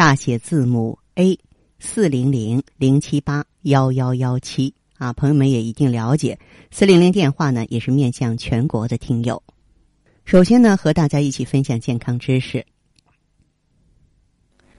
大写字母 A。四零零零七八幺幺幺七啊，朋友们也一定了解。四零零电话呢，也是面向全国的听友。首先呢，和大家一起分享健康知识。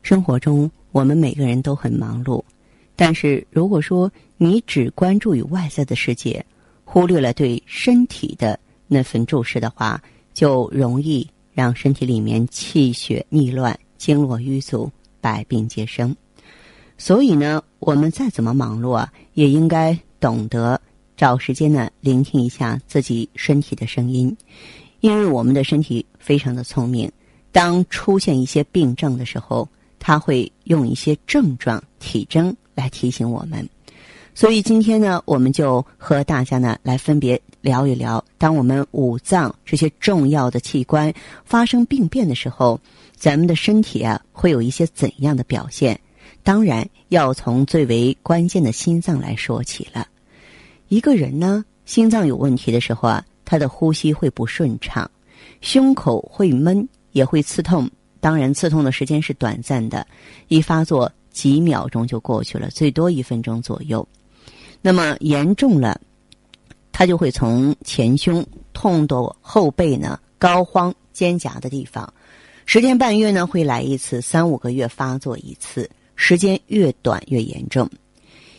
生活中，我们每个人都很忙碌，但是如果说你只关注于外在的世界，忽略了对身体的那份注视的话，就容易让身体里面气血逆乱、经络瘀阻、百病皆生。所以呢，我们再怎么忙碌啊，也应该懂得找时间呢，聆听一下自己身体的声音，因为我们的身体非常的聪明。当出现一些病症的时候，它会用一些症状、体征来提醒我们。所以今天呢，我们就和大家呢来分别聊一聊，当我们五脏这些重要的器官发生病变的时候，咱们的身体啊会有一些怎样的表现？当然要从最为关键的心脏来说起了。一个人呢，心脏有问题的时候啊，他的呼吸会不顺畅，胸口会闷，也会刺痛。当然，刺痛的时间是短暂的，一发作几秒钟就过去了，最多一分钟左右。那么严重了，他就会从前胸痛到后背呢，膏肓肩胛的地方，十天半月呢会来一次，三五个月发作一次。时间越短越严重，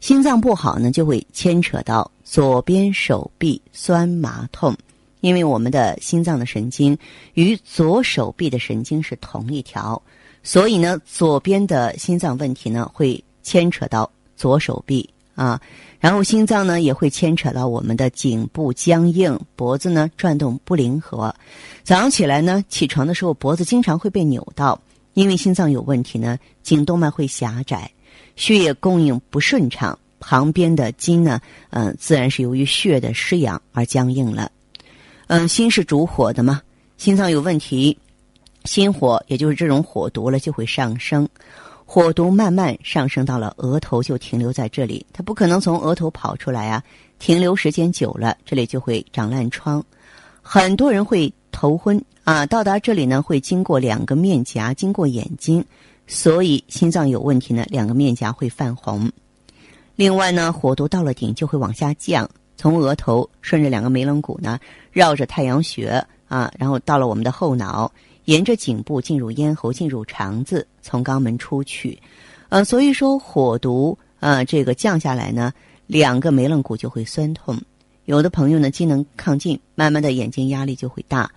心脏不好呢，就会牵扯到左边手臂酸麻痛，因为我们的心脏的神经与左手臂的神经是同一条，所以呢，左边的心脏问题呢会牵扯到左手臂啊，然后心脏呢也会牵扯到我们的颈部僵硬，脖子呢转动不灵活，早上起来呢起床的时候脖子经常会被扭到。因为心脏有问题呢，颈动脉会狭窄，血液供应不顺畅，旁边的筋呢，嗯，自然是由于血的失养而僵硬了。嗯，心是主火的嘛，心脏有问题，心火也就是这种火毒了就会上升，火毒慢慢上升到了额头就停留在这里，它不可能从额头跑出来啊，停留时间久了，这里就会长烂疮，很多人会头昏。啊，到达这里呢，会经过两个面颊，经过眼睛，所以心脏有问题呢，两个面颊会泛红。另外呢，火毒到了顶就会往下降，从额头顺着两个眉棱骨呢，绕着太阳穴啊，然后到了我们的后脑，沿着颈部进入咽喉，进入肠子，从肛门出去。呃，所以说火毒啊，这个降下来呢，两个眉棱骨就会酸痛。有的朋友呢，机能亢进，慢慢的眼睛压力就会大。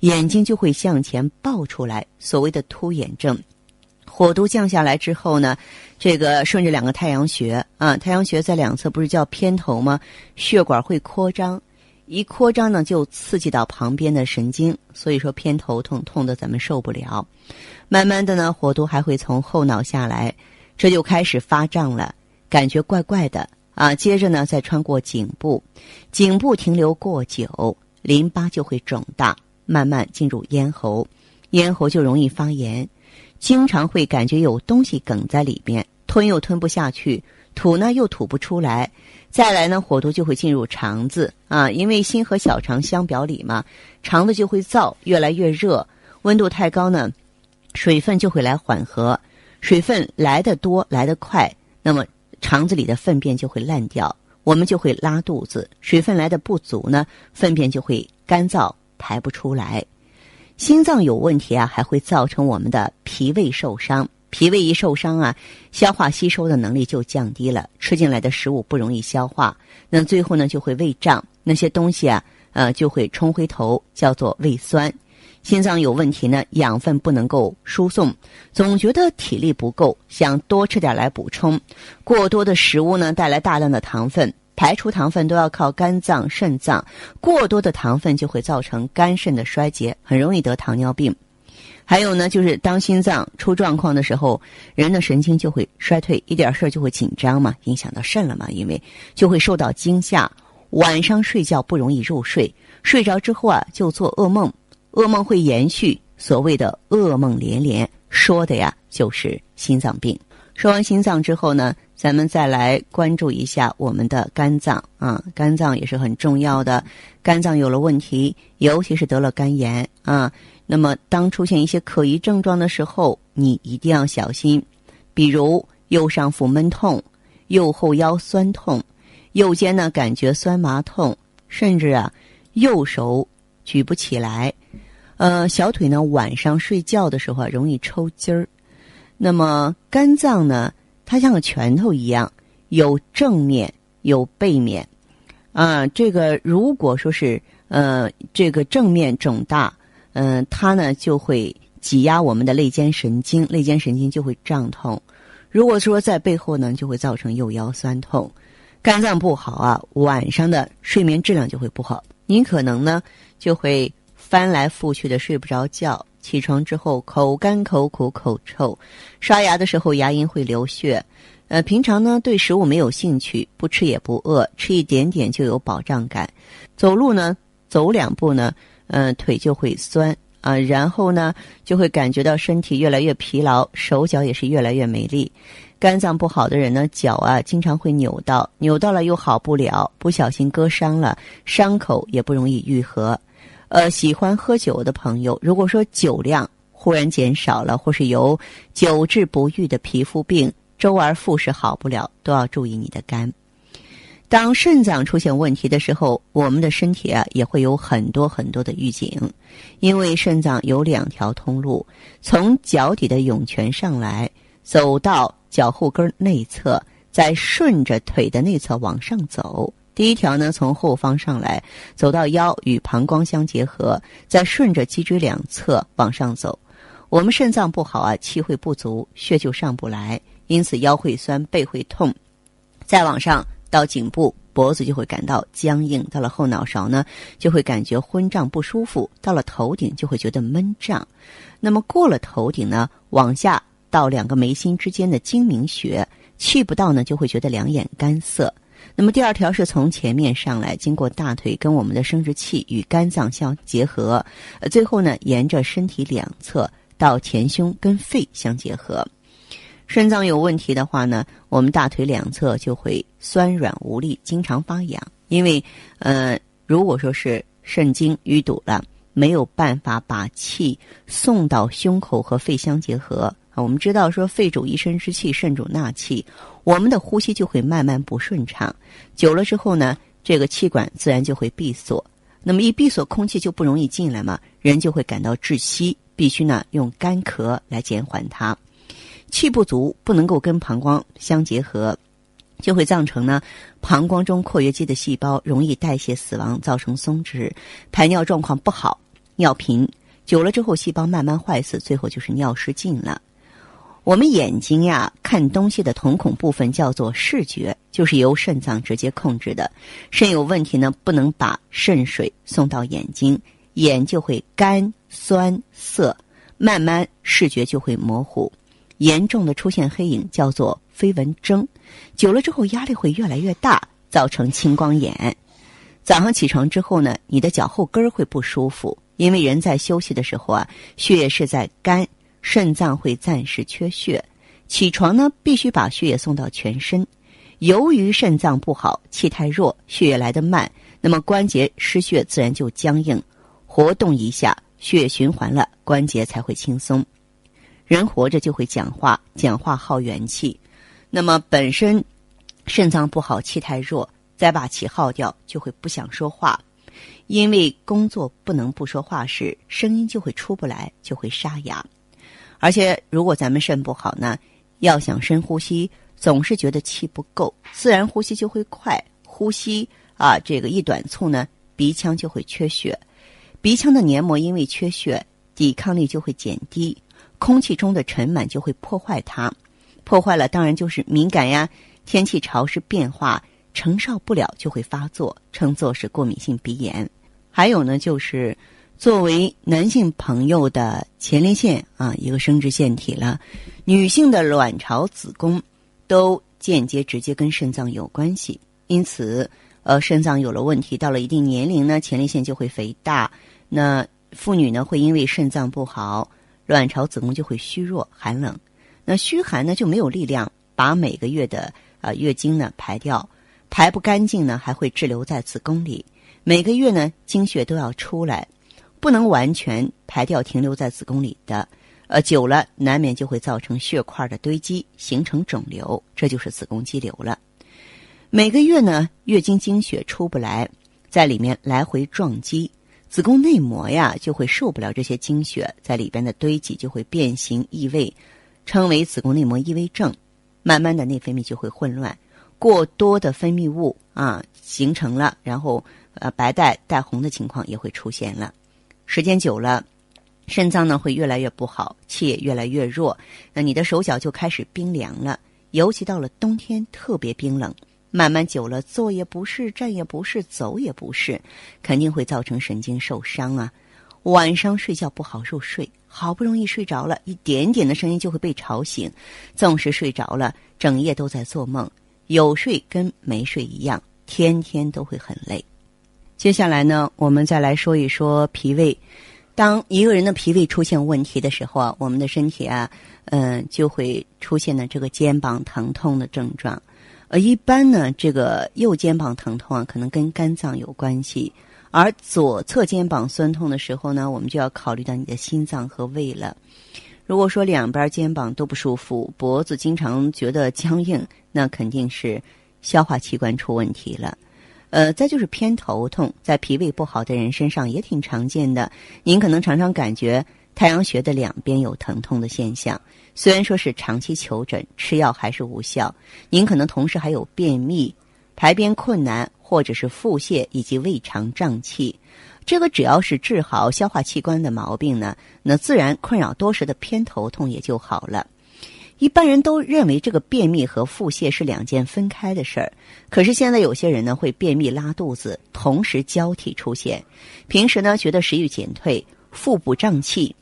眼睛就会向前爆出来，所谓的凸眼症。火毒降下来之后呢，这个顺着两个太阳穴啊，太阳穴在两侧不是叫偏头吗？血管会扩张，一扩张呢就刺激到旁边的神经，所以说偏头痛，痛的咱们受不了。慢慢的呢，火毒还会从后脑下来，这就开始发胀了，感觉怪怪的啊。接着呢，再穿过颈部，颈部停留过久，淋巴就会肿大。慢慢进入咽喉，咽喉就容易发炎，经常会感觉有东西梗在里边，吞又吞不下去，吐呢又吐不出来。再来呢，火毒就会进入肠子啊，因为心和小肠相表里嘛，肠子就会燥，越来越热，温度太高呢，水分就会来缓和，水分来的多来得快，那么肠子里的粪便就会烂掉，我们就会拉肚子。水分来的不足呢，粪便就会干燥。排不出来，心脏有问题啊，还会造成我们的脾胃受伤。脾胃一受伤啊，消化吸收的能力就降低了，吃进来的食物不容易消化，那最后呢就会胃胀，那些东西啊，呃就会冲回头，叫做胃酸。心脏有问题呢，养分不能够输送，总觉得体力不够，想多吃点来补充。过多的食物呢，带来大量的糖分。排除糖分都要靠肝脏、肾脏，过多的糖分就会造成肝肾的衰竭，很容易得糖尿病。还有呢，就是当心脏出状况的时候，人的神经就会衰退，一点事儿就会紧张嘛，影响到肾了嘛，因为就会受到惊吓，晚上睡觉不容易入睡，睡着之后啊就做噩梦，噩梦会延续，所谓的噩梦连连，说的呀就是心脏病。说完心脏之后呢，咱们再来关注一下我们的肝脏啊，肝脏也是很重要的，肝脏有了问题，尤其是得了肝炎啊。那么，当出现一些可疑症状的时候，你一定要小心，比如右上腹闷痛、右后腰酸痛、右肩呢感觉酸麻痛，甚至啊右手举不起来，呃，小腿呢晚上睡觉的时候啊容易抽筋儿。那么肝脏呢，它像个拳头一样，有正面有背面，啊，这个如果说是呃这个正面肿大。嗯，它呢就会挤压我们的肋间神经，肋间神经就会胀痛。如果说在背后呢，就会造成右腰酸痛。肝脏不好啊，晚上的睡眠质量就会不好。您可能呢就会翻来覆去的睡不着觉，起床之后口干口苦口臭，刷牙的时候牙龈会流血。呃，平常呢对食物没有兴趣，不吃也不饿，吃一点点就有饱胀感。走路呢走两步呢。嗯，腿就会酸啊，然后呢，就会感觉到身体越来越疲劳，手脚也是越来越没力。肝脏不好的人呢，脚啊经常会扭到，扭到了又好不了，不小心割伤了，伤口也不容易愈合。呃，喜欢喝酒的朋友，如果说酒量忽然减少了，或是有久治不愈的皮肤病，周而复始好不了，都要注意你的肝。当肾脏出现问题的时候，我们的身体啊也会有很多很多的预警，因为肾脏有两条通路，从脚底的涌泉上来，走到脚后跟内侧，再顺着腿的内侧往上走。第一条呢，从后方上来，走到腰与膀胱相结合，再顺着脊椎两侧往上走。我们肾脏不好啊，气会不足，血就上不来，因此腰会酸，背会痛。再往上。到颈部、脖子就会感到僵硬；到了后脑勺呢，就会感觉昏胀不舒服；到了头顶就会觉得闷胀。那么过了头顶呢，往下到两个眉心之间的睛明穴，去不到呢，就会觉得两眼干涩。那么第二条是从前面上来，经过大腿跟我们的生殖器与肝脏相结合，呃，最后呢，沿着身体两侧到前胸跟肺相结合。肾脏有问题的话呢，我们大腿两侧就会酸软无力，经常发痒。因为，呃，如果说是肾经淤堵了，没有办法把气送到胸口和肺相结合我们知道说，肺主一身之气，肾主纳气，我们的呼吸就会慢慢不顺畅。久了之后呢，这个气管自然就会闭锁。那么一闭锁，空气就不容易进来嘛，人就会感到窒息。必须呢用干咳来减缓它。气不足，不能够跟膀胱相结合，就会造成呢膀胱中括约肌的细胞容易代谢死亡，造成松弛，排尿状况不好，尿频，久了之后细胞慢慢坏死，最后就是尿失禁了。我们眼睛呀看东西的瞳孔部分叫做视觉，就是由肾脏直接控制的。肾有问题呢，不能把肾水送到眼睛，眼就会干酸涩，慢慢视觉就会模糊。严重的出现黑影叫做飞蚊症，久了之后压力会越来越大，造成青光眼。早上起床之后呢，你的脚后跟会不舒服，因为人在休息的时候啊，血液是在干，肾脏会暂时缺血。起床呢，必须把血液送到全身。由于肾脏不好，气太弱，血液来得慢，那么关节失血自然就僵硬。活动一下，血液循环了，关节才会轻松。人活着就会讲话，讲话耗元气。那么本身肾脏不好，气太弱，再把气耗掉，就会不想说话。因为工作不能不说话时，声音就会出不来，就会沙哑。而且如果咱们肾不好呢，要想深呼吸，总是觉得气不够，自然呼吸就会快。呼吸啊，这个一短促呢，鼻腔就会缺血，鼻腔的黏膜因为缺血，抵抗力就会减低。空气中的尘螨就会破坏它，破坏了当然就是敏感呀。天气潮湿变化承受不了就会发作，称作是过敏性鼻炎。还有呢，就是作为男性朋友的前列腺啊，一个生殖腺体了，女性的卵巢、子宫都间接、直接跟肾脏有关系。因此，呃，肾脏有了问题，到了一定年龄呢，前列腺就会肥大。那妇女呢，会因为肾脏不好，卵巢、子宫就会虚弱、寒冷。那虚寒呢，就没有力量把每个月的啊月经呢排掉，排不干净呢，还会滞留在子宫里。每个月呢，经血都要出来。不能完全排掉，停留在子宫里的，呃，久了难免就会造成血块的堆积，形成肿瘤，这就是子宫肌瘤了。每个月呢，月经经血出不来，在里面来回撞击，子宫内膜呀就会受不了这些经血在里边的堆积，就会变形异位，称为子宫内膜异位症。慢慢的内分泌就会混乱，过多的分泌物啊形成了，然后呃白带带红的情况也会出现了。时间久了，肾脏呢会越来越不好，气也越来越弱。那你的手脚就开始冰凉了，尤其到了冬天特别冰冷。慢慢久了，坐也不是，站也不是，走也不是，肯定会造成神经受伤啊。晚上睡觉不好入睡，好不容易睡着了，一点点的声音就会被吵醒。纵使睡着了，整夜都在做梦，有睡跟没睡一样，天天都会很累。接下来呢，我们再来说一说脾胃。当一个人的脾胃出现问题的时候啊，我们的身体啊，嗯，就会出现呢这个肩膀疼痛的症状。呃，一般呢，这个右肩膀疼痛啊，可能跟肝脏有关系；而左侧肩膀酸痛的时候呢，我们就要考虑到你的心脏和胃了。如果说两边肩膀都不舒服，脖子经常觉得僵硬，那肯定是消化器官出问题了。呃，再就是偏头痛，在脾胃不好的人身上也挺常见的。您可能常常感觉太阳穴的两边有疼痛的现象，虽然说是长期求诊吃药还是无效。您可能同时还有便秘、排便困难，或者是腹泻以及胃肠胀气。这个只要是治好消化器官的毛病呢，那自然困扰多时的偏头痛也就好了。一般人都认为这个便秘和腹泻是两件分开的事儿，可是现在有些人呢会便秘拉肚子同时交替出现，平时呢觉得食欲减退、腹部胀气、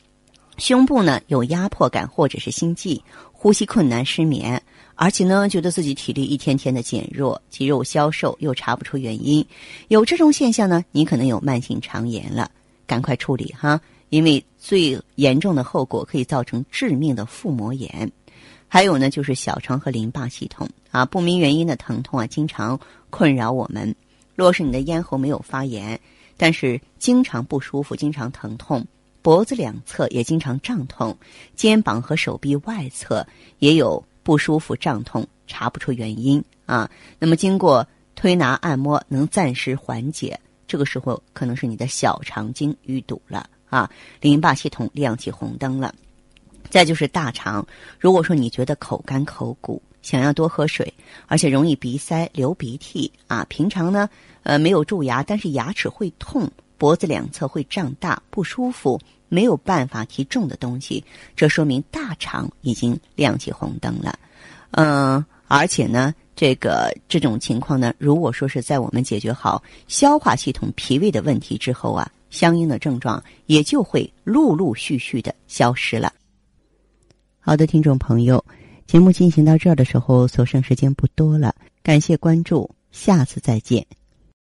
胸部呢有压迫感或者是心悸、呼吸困难、失眠，而且呢觉得自己体力一天天的减弱、肌肉消瘦又查不出原因，有这种现象呢，你可能有慢性肠炎了，赶快处理哈，因为最严重的后果可以造成致命的腹膜炎。还有呢，就是小肠和淋巴系统啊，不明原因的疼痛啊，经常困扰我们。若是你的咽喉没有发炎，但是经常不舒服、经常疼痛，脖子两侧也经常胀痛，肩膀和手臂外侧也有不舒服、胀痛，查不出原因啊。那么经过推拿按摩，能暂时缓解。这个时候可能是你的小肠经淤堵了啊，淋巴系统亮起红灯了。再就是大肠，如果说你觉得口干口鼓，想要多喝水，而且容易鼻塞、流鼻涕啊，平常呢，呃，没有蛀牙，但是牙齿会痛，脖子两侧会胀大不舒服，没有办法提重的东西，这说明大肠已经亮起红灯了。嗯，而且呢，这个这种情况呢，如果说是在我们解决好消化系统、脾胃的问题之后啊，相应的症状也就会陆陆续续的消失了。好的，听众朋友，节目进行到这儿的时候，所剩时间不多了，感谢关注，下次再见。